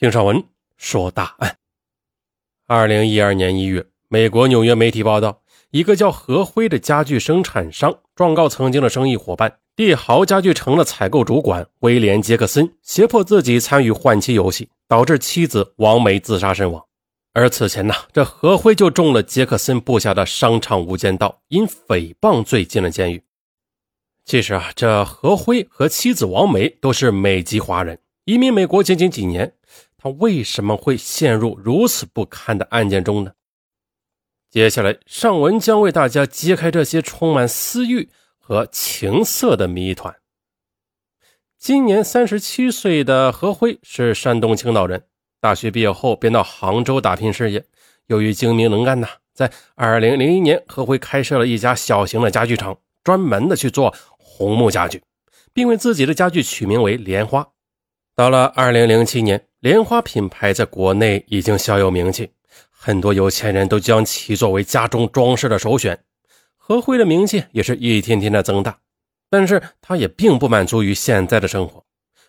听上文说大案。二零一二年一月，美国纽约媒体报道，一个叫何辉的家具生产商状告曾经的生意伙伴帝豪家具城的采购主管威廉·杰克森，胁迫自己参与换妻游戏，导致妻子王梅自杀身亡。而此前呢，这何辉就中了杰克森布下的商场无间道，因诽谤罪进了监狱。其实啊，这何辉和妻子王梅都是美籍华人，移民美国仅仅几年，他为什么会陷入如此不堪的案件中呢？接下来，上文将为大家揭开这些充满私欲和情色的谜团。今年三十七岁的何辉是山东青岛人。大学毕业后，便到杭州打拼事业。由于精明能干呐，在二零零一年，何辉开设了一家小型的家具厂，专门的去做红木家具，并为自己的家具取名为“莲花”。到了二零零七年，莲花品牌在国内已经小有名气，很多有钱人都将其作为家中装饰的首选。何辉的名气也是一天天的增大，但是他也并不满足于现在的生活。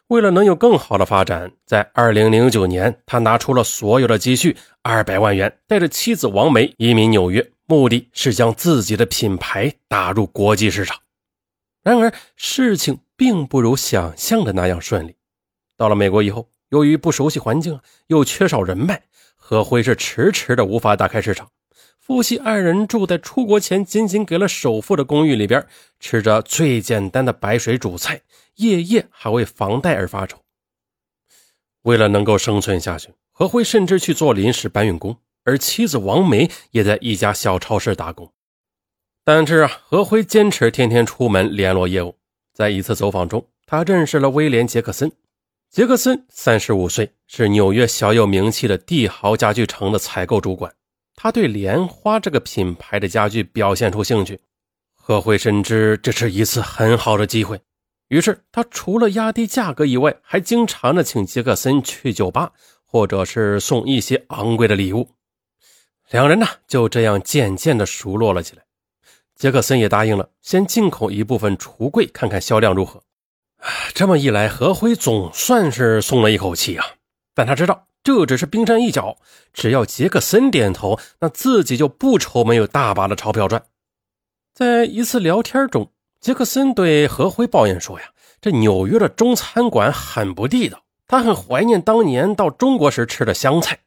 为了能有更好的发展，在二零零九年，他拿出了所有的积蓄二百万元，带着妻子王梅移民纽约，目的是将自己的品牌打入国际市场。然而，事情并不如想象的那样顺利。到了美国以后，由于不熟悉环境，又缺少人脉，何辉是迟迟的无法打开市场。夫妻二人住在出国前仅仅给了首付的公寓里边，吃着最简单的白水煮菜。夜夜还为房贷而发愁。为了能够生存下去，何辉甚至去做临时搬运工，而妻子王梅也在一家小超市打工。但是啊，何辉坚持天天出门联络业务。在一次走访中，他认识了威廉·杰克森。杰克森三十五岁，是纽约小有名气的帝豪家具城的采购主管。他对莲花这个品牌的家具表现出兴趣。何慧深知这是一次很好的机会。于是，他除了压低价格以外，还经常的请杰克森去酒吧，或者是送一些昂贵的礼物。两人呢，就这样渐渐的熟络了起来。杰克森也答应了，先进口一部分橱柜，看看销量如何。这么一来，何辉总算是松了一口气啊。但他知道这只是冰山一角，只要杰克森点头，那自己就不愁没有大把的钞票赚。在一次聊天中。杰克森对何辉抱怨说：“呀，这纽约的中餐馆很不地道，他很怀念当年到中国时吃的湘菜。”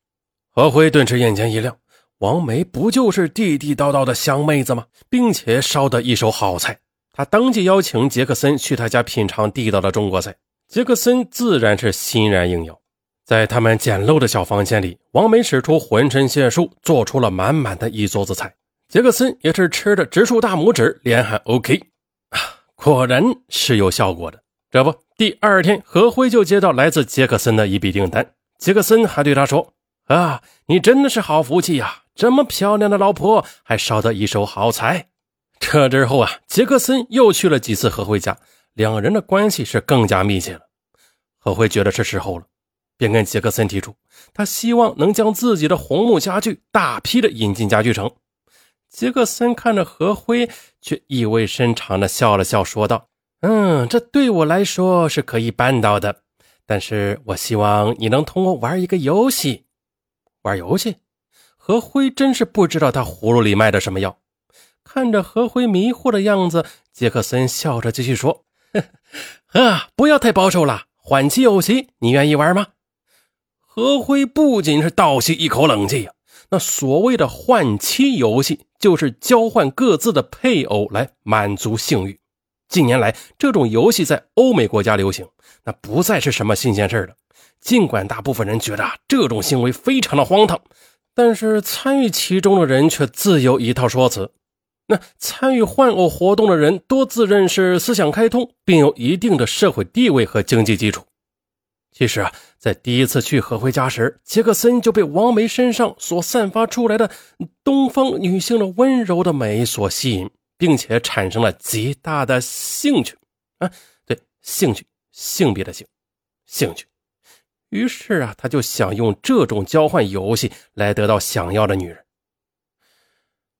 何辉顿时眼前一亮，王梅不就是地地道道的湘妹子吗？并且烧得一手好菜。他当即邀请杰克森去他家品尝地道的中国菜。杰克森自然是欣然应邀。在他们简陋的小房间里，王梅使出浑身解数，做出了满满的一桌子菜。杰克森也是吃的直竖大拇指，连喊 OK 啊。果然是有效果的。这不，第二天何辉就接到来自杰克森的一笔订单。杰克森还对他说：“啊，你真的是好福气呀！这么漂亮的老婆，还烧得一手好菜。”这之后啊，杰克森又去了几次何辉家，两人的关系是更加密切了。何辉觉得是时候了，便跟杰克森提出，他希望能将自己的红木家具大批的引进家具城。杰克森看着何辉，却意味深长的笑了笑，说道：“嗯，这对我来说是可以办到的，但是我希望你能同我玩一个游戏。玩游戏？”何辉真是不知道他葫芦里卖的什么药。看着何辉迷惑的样子，杰克森笑着继续说：“呵，不要太保守了，换妻游戏，你愿意玩吗？”何辉不仅是倒吸一口冷气呀。那所谓的换妻游戏，就是交换各自的配偶来满足性欲。近年来，这种游戏在欧美国家流行，那不再是什么新鲜事了。尽管大部分人觉得这种行为非常的荒唐，但是参与其中的人却自有一套说辞。那参与换偶活动的人多自认是思想开通，并有一定的社会地位和经济基础。其实啊，在第一次去何辉家时，杰克森就被王梅身上所散发出来的东方女性的温柔的美所吸引，并且产生了极大的兴趣啊，对，兴趣，性别的性，兴趣。于是啊，他就想用这种交换游戏来得到想要的女人。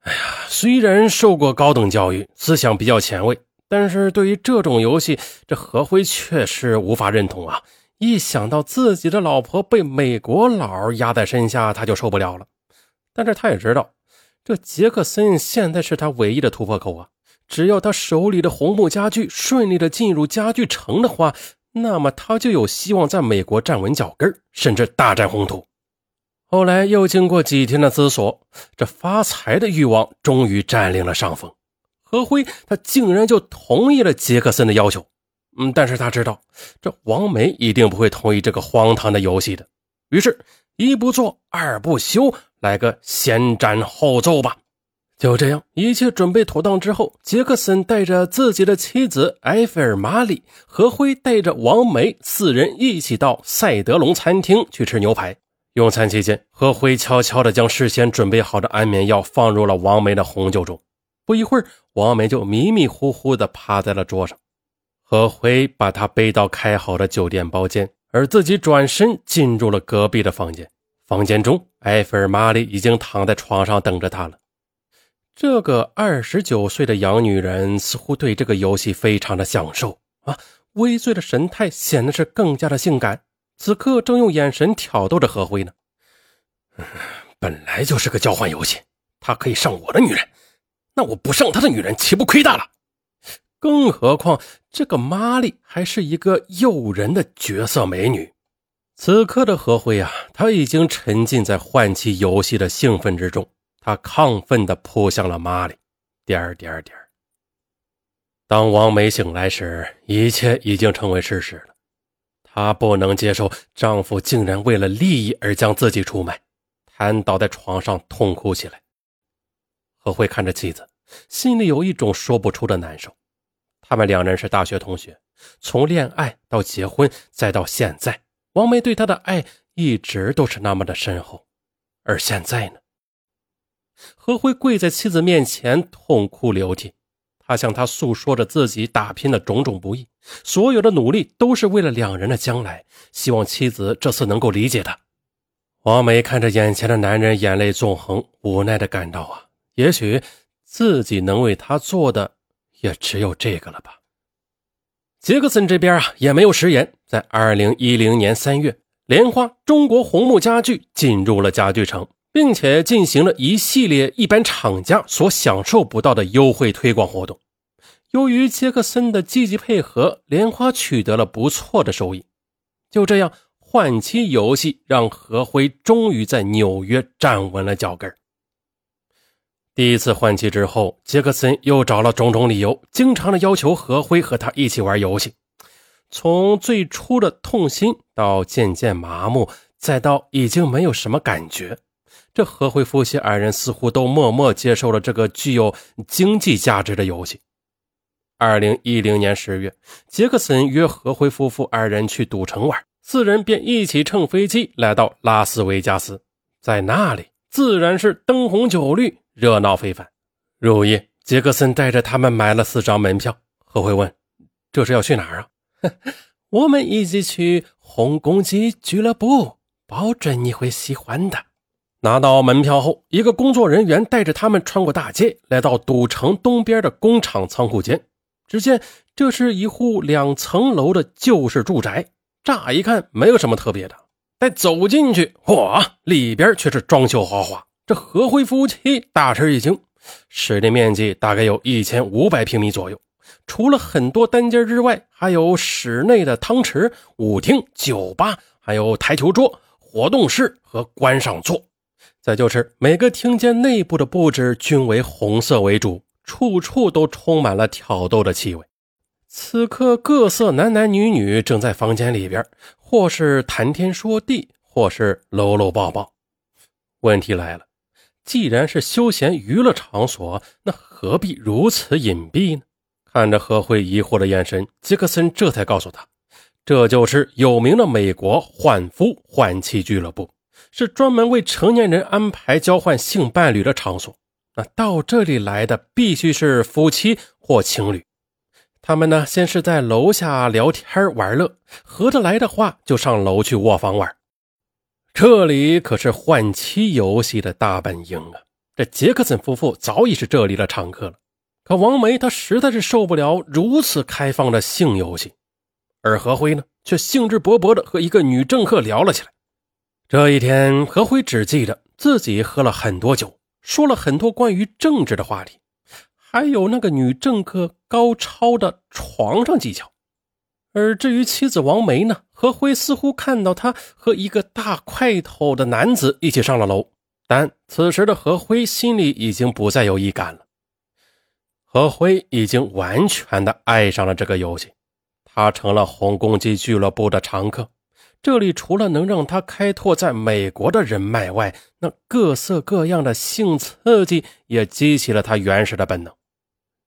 哎呀，虽然受过高等教育，思想比较前卫，但是对于这种游戏，这何辉却是无法认同啊。一想到自己的老婆被美国佬压在身下，他就受不了了。但是他也知道，这杰克森现在是他唯一的突破口啊！只要他手里的红木家具顺利的进入家具城的话，那么他就有希望在美国站稳脚跟，甚至大展宏图。后来又经过几天的思索，这发财的欲望终于占领了上风。何辉他竟然就同意了杰克森的要求。嗯，但是他知道这王梅一定不会同意这个荒唐的游戏的。于是，一不做二不休，来个先斩后奏吧。就这样，一切准备妥当之后，杰克森带着自己的妻子埃菲尔·玛丽，何辉带着王梅四人一起到赛德龙餐厅去吃牛排。用餐期间，何辉悄悄地将事先准备好的安眠药放入了王梅的红酒中。不一会儿，王梅就迷迷糊糊地趴在了桌上。何辉把她背到开好的酒店包间，而自己转身进入了隔壁的房间。房间中，埃菲尔·玛丽已经躺在床上等着他了。这个二十九岁的洋女人似乎对这个游戏非常的享受啊，微醉的神态显得是更加的性感。此刻正用眼神挑逗着何辉呢。本来就是个交换游戏，他可以上我的女人，那我不上他的女人岂不亏大了？更何况这个玛丽还是一个诱人的绝色美女。此刻的何辉啊，他已经沉浸在换妻游戏的兴奋之中，他亢奋地扑向了玛丽。点点点。当王梅醒来时，一切已经成为事实了。她不能接受丈夫竟然为了利益而将自己出卖，瘫倒在床上痛哭起来。何辉看着妻子，心里有一种说不出的难受。他们两人是大学同学，从恋爱到结婚再到现在，王梅对他的爱一直都是那么的深厚。而现在呢？何辉跪在妻子面前痛哭流涕。他向她诉说着自己打拼的种种不易，所有的努力都是为了两人的将来，希望妻子这次能够理解他。王梅看着眼前的男人，眼泪纵横，无奈的感到啊，也许自己能为他做的也只有这个了吧。杰克森这边啊，也没有食言，在二零一零年三月，莲花中国红木家具进入了家具城。并且进行了一系列一般厂家所享受不到的优惠推广活动。由于杰克森的积极配合，莲花取得了不错的收益。就这样，换妻游戏让何辉终于在纽约站稳了脚跟。第一次换妻之后，杰克森又找了种种理由，经常的要求何辉和他一起玩游戏。从最初的痛心，到渐渐麻木，再到已经没有什么感觉。这何辉夫妻二人似乎都默默接受了这个具有经济价值的游戏。二零一零年十月，杰克森约何辉夫妇二人去赌城玩，四人便一起乘飞机来到拉斯维加斯，在那里自然是灯红酒绿，热闹非凡。入夜，杰克森带着他们买了四张门票。何辉问：“这是要去哪儿啊？”“ 我们一起去红公鸡俱乐部，保准你会喜欢的。”拿到门票后，一个工作人员带着他们穿过大街，来到赌城东边的工厂仓库间。只见这是一户两层楼的旧式住宅，乍一看没有什么特别的，但走进去，嚯，里边却是装修豪华。这何辉夫妻大吃一惊。室内面积大概有一千五百平米左右，除了很多单间之外，还有室内的汤池、舞厅、酒吧，还有台球桌、活动室和观赏座。再就是每个厅间内部的布置均为红色为主，处处都充满了挑逗的气味。此刻，各色男男女女正在房间里边，或是谈天说地，或是搂搂抱抱。问题来了，既然是休闲娱乐场所，那何必如此隐蔽呢？看着何慧疑惑的眼神，杰克森这才告诉他，这就是有名的美国换夫换妻俱乐部。是专门为成年人安排交换性伴侣的场所。那到这里来的必须是夫妻或情侣。他们呢，先是在楼下聊天玩乐，合得来的话就上楼去卧房玩。这里可是换妻游戏的大本营啊！这杰克森夫妇早已是这里的常客了。可王梅她实在是受不了如此开放的性游戏。而何辉呢，却兴致勃勃地和一个女政客聊了起来。这一天，何辉只记得自己喝了很多酒，说了很多关于政治的话题，还有那个女政客高超的床上技巧。而至于妻子王梅呢，何辉似乎看到她和一个大块头的男子一起上了楼，但此时的何辉心里已经不再有一感了。何辉已经完全的爱上了这个游戏，他成了红公鸡俱乐部的常客。这里除了能让他开拓在美国的人脉外，那各色各样的性刺激也激起了他原始的本能。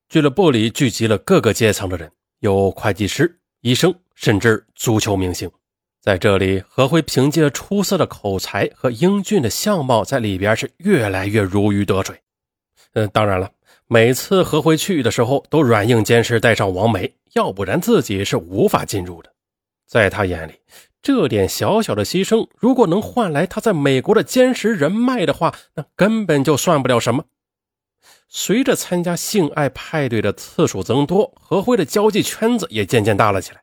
俱乐部里聚集了各个阶层的人，有会计师、医生，甚至足球明星。在这里，何辉凭借出色的口才和英俊的相貌，在里边是越来越如鱼得水。嗯，当然了。每次何辉去的时候，都软硬兼施带上王梅，要不然自己是无法进入的。在他眼里，这点小小的牺牲，如果能换来他在美国的坚实人脉的话，那根本就算不了什么。随着参加性爱派对的次数增多，何辉的交际圈子也渐渐大了起来。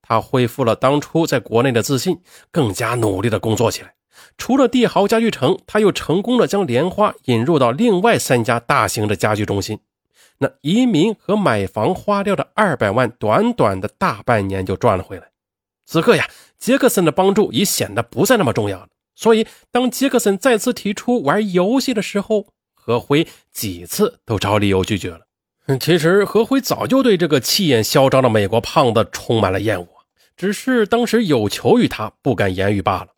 他恢复了当初在国内的自信，更加努力的工作起来。除了帝豪家具城，他又成功的将莲花引入到另外三家大型的家具中心。那移民和买房花掉的二百万，短短的大半年就赚了回来。此刻呀，杰克森的帮助已显得不再那么重要了。所以，当杰克森再次提出玩游戏的时候，何辉几次都找理由拒绝了。其实，何辉早就对这个气焰嚣张的美国胖子充满了厌恶，只是当时有求于他，不敢言语罢了。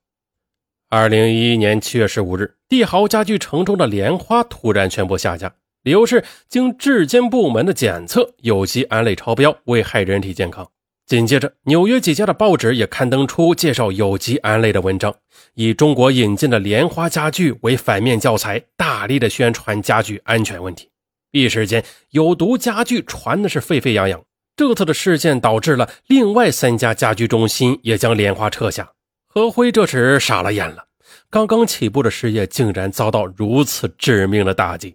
二零一一年七月十五日，帝豪家具城中的莲花突然宣布下架，理由是经质监部门的检测，有机胺类超标，危害人体健康。紧接着，纽约几家的报纸也刊登出介绍有机胺类的文章，以中国引进的莲花家具为反面教材，大力的宣传家具安全问题。一时间，有毒家具传的是沸沸扬扬。这次的事件导致了另外三家家具中心也将莲花撤下。何辉这时傻了眼了，刚刚起步的事业竟然遭到如此致命的打击。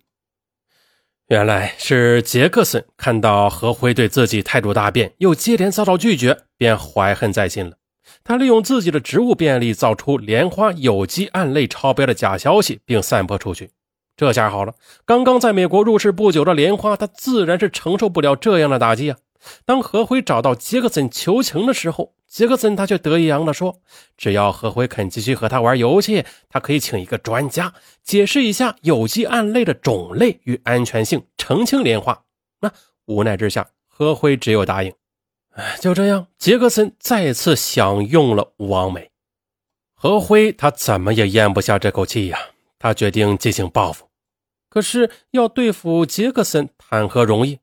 原来是杰克森看到何辉对自己态度大变，又接连遭到拒绝，便怀恨在心了。他利用自己的职务便利，造出莲花有机胺类超标的假消息，并散播出去。这下好了，刚刚在美国入世不久的莲花，他自然是承受不了这样的打击啊！当何辉找到杰克森求情的时候，杰克森他却得意洋洋地说：“只要何辉肯继续和他玩游戏，他可以请一个专家解释一下有机胺类的种类与安全性，澄清莲花。”那无奈之下，何辉只有答应。就这样，杰克森再次享用了王美。何辉他怎么也咽不下这口气呀，他决定进行报复。可是要对付杰克森，谈何容易？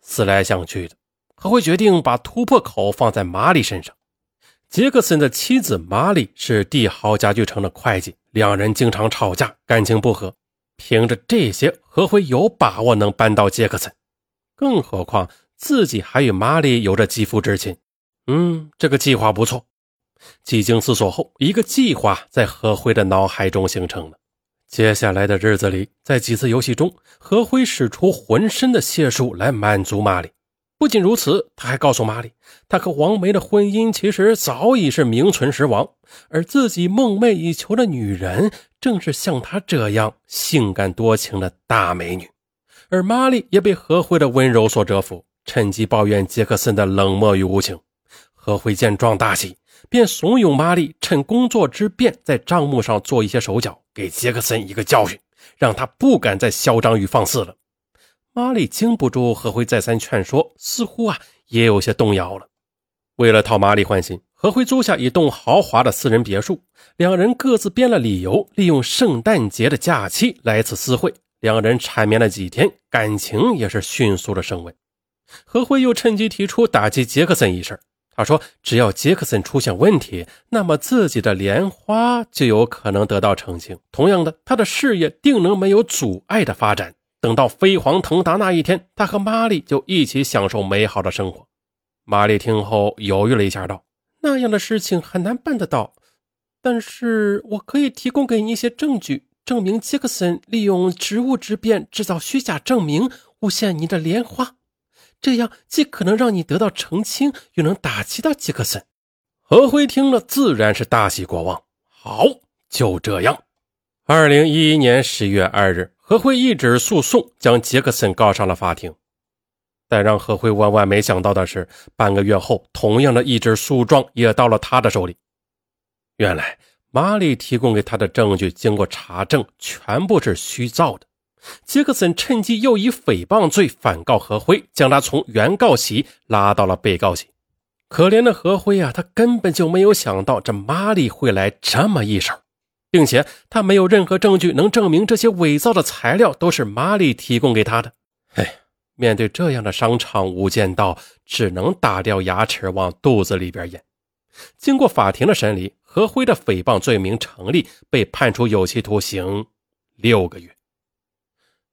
思来想去的。何辉决定把突破口放在玛丽身上。杰克森的妻子玛丽是帝豪家具城的会计，两人经常吵架，感情不和。凭着这些，何辉有把握能扳倒杰克森。更何况自己还与玛丽有着肌肤之亲。嗯，这个计划不错。几经思索后，一个计划在何辉的脑海中形成了。接下来的日子里，在几次游戏中，何辉使出浑身的解数来满足玛丽。不仅如此，他还告诉玛丽，他和王梅的婚姻其实早已是名存实亡，而自己梦寐以求的女人正是像她这样性感多情的大美女。而玛丽也被何辉的温柔所折服，趁机抱怨杰克森的冷漠与无情。何辉见状大喜，便怂恿玛丽趁工作之便，在账目上做一些手脚，给杰克森一个教训，让他不敢再嚣张与放肆了。玛丽经不住何辉再三劝说，似乎啊也有些动摇了。为了讨玛丽欢心，何辉租下一栋豪华的私人别墅，两人各自编了理由，利用圣诞节的假期来此私会。两人缠绵了几天，感情也是迅速的升温。何辉又趁机提出打击杰克森一事，他说：“只要杰克森出现问题，那么自己的莲花就有可能得到澄清。同样的，他的事业定能没有阻碍的发展。”等到飞黄腾达那一天，他和玛丽就一起享受美好的生活。玛丽听后犹豫了一下，道：“那样的事情很难办得到，但是我可以提供给你一些证据，证明杰克森利用职务之便制造虚假证明，诬陷你的莲花。这样既可能让你得到澄清，又能打击到杰克森。何辉听了自然是大喜过望。好，就这样。二零一一年十月二日，何辉一纸诉讼将杰克森告上了法庭。但让何辉万万没想到的是，半个月后，同样的一纸诉状也到了他的手里。原来，玛丽提供给他的证据经过查证，全部是虚造的。杰克森趁机又以诽谤罪反告何辉，将他从原告席拉到了被告席。可怜的何辉啊，他根本就没有想到这玛丽会来这么一手，并且他没有任何证据能证明这些伪造的材料都是玛丽提供给他的。哎。面对这样的商场无间道，只能打掉牙齿往肚子里边咽。经过法庭的审理，何辉的诽谤罪名成立，被判处有期徒刑六个月。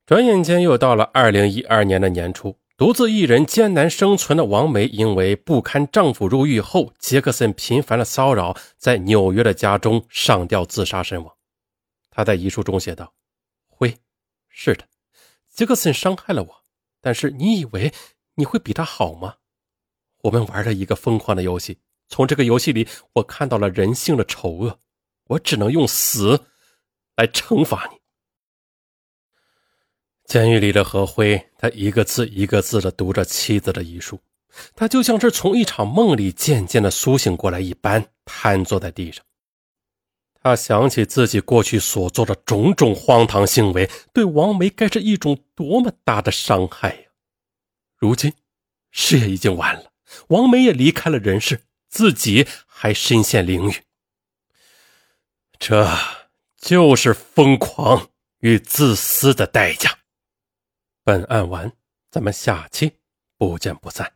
转眼间又到了二零一二年的年初，独自一人艰难生存的王梅，因为不堪丈夫入狱后杰克森频繁的骚扰，在纽约的家中上吊自杀身亡。她在遗书中写道：“辉，是的，杰克森伤害了我。”但是你以为你会比他好吗？我们玩了一个疯狂的游戏，从这个游戏里我看到了人性的丑恶，我只能用死来惩罚你。监狱里的何辉，他一个字一个字的读着妻子的遗书，他就像是从一场梦里渐渐的苏醒过来一般，瘫坐在地上。他想起自己过去所做的种种荒唐行为，对王梅该是一种多么大的伤害呀！如今，事业已经完了，王梅也离开了人世，自己还身陷囹圄。这就是疯狂与自私的代价。本案完，咱们下期不见不散。